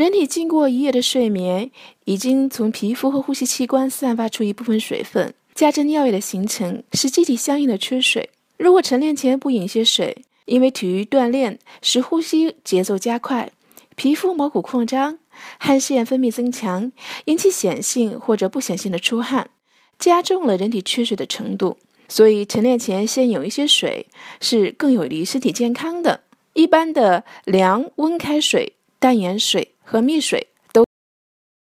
人体经过一夜的睡眠，已经从皮肤和呼吸器官散发出一部分水分，加之尿液的形成，使机体相应的缺水。如果晨练前不饮些水，因为体育锻炼使呼吸节奏加快，皮肤毛孔扩张，汗腺分泌增强，引起显性或者不显性的出汗，加重了人体缺水的程度。所以晨练前先饮一些水，是更有利于身体健康的。一般的凉温开水、淡盐水和蜜水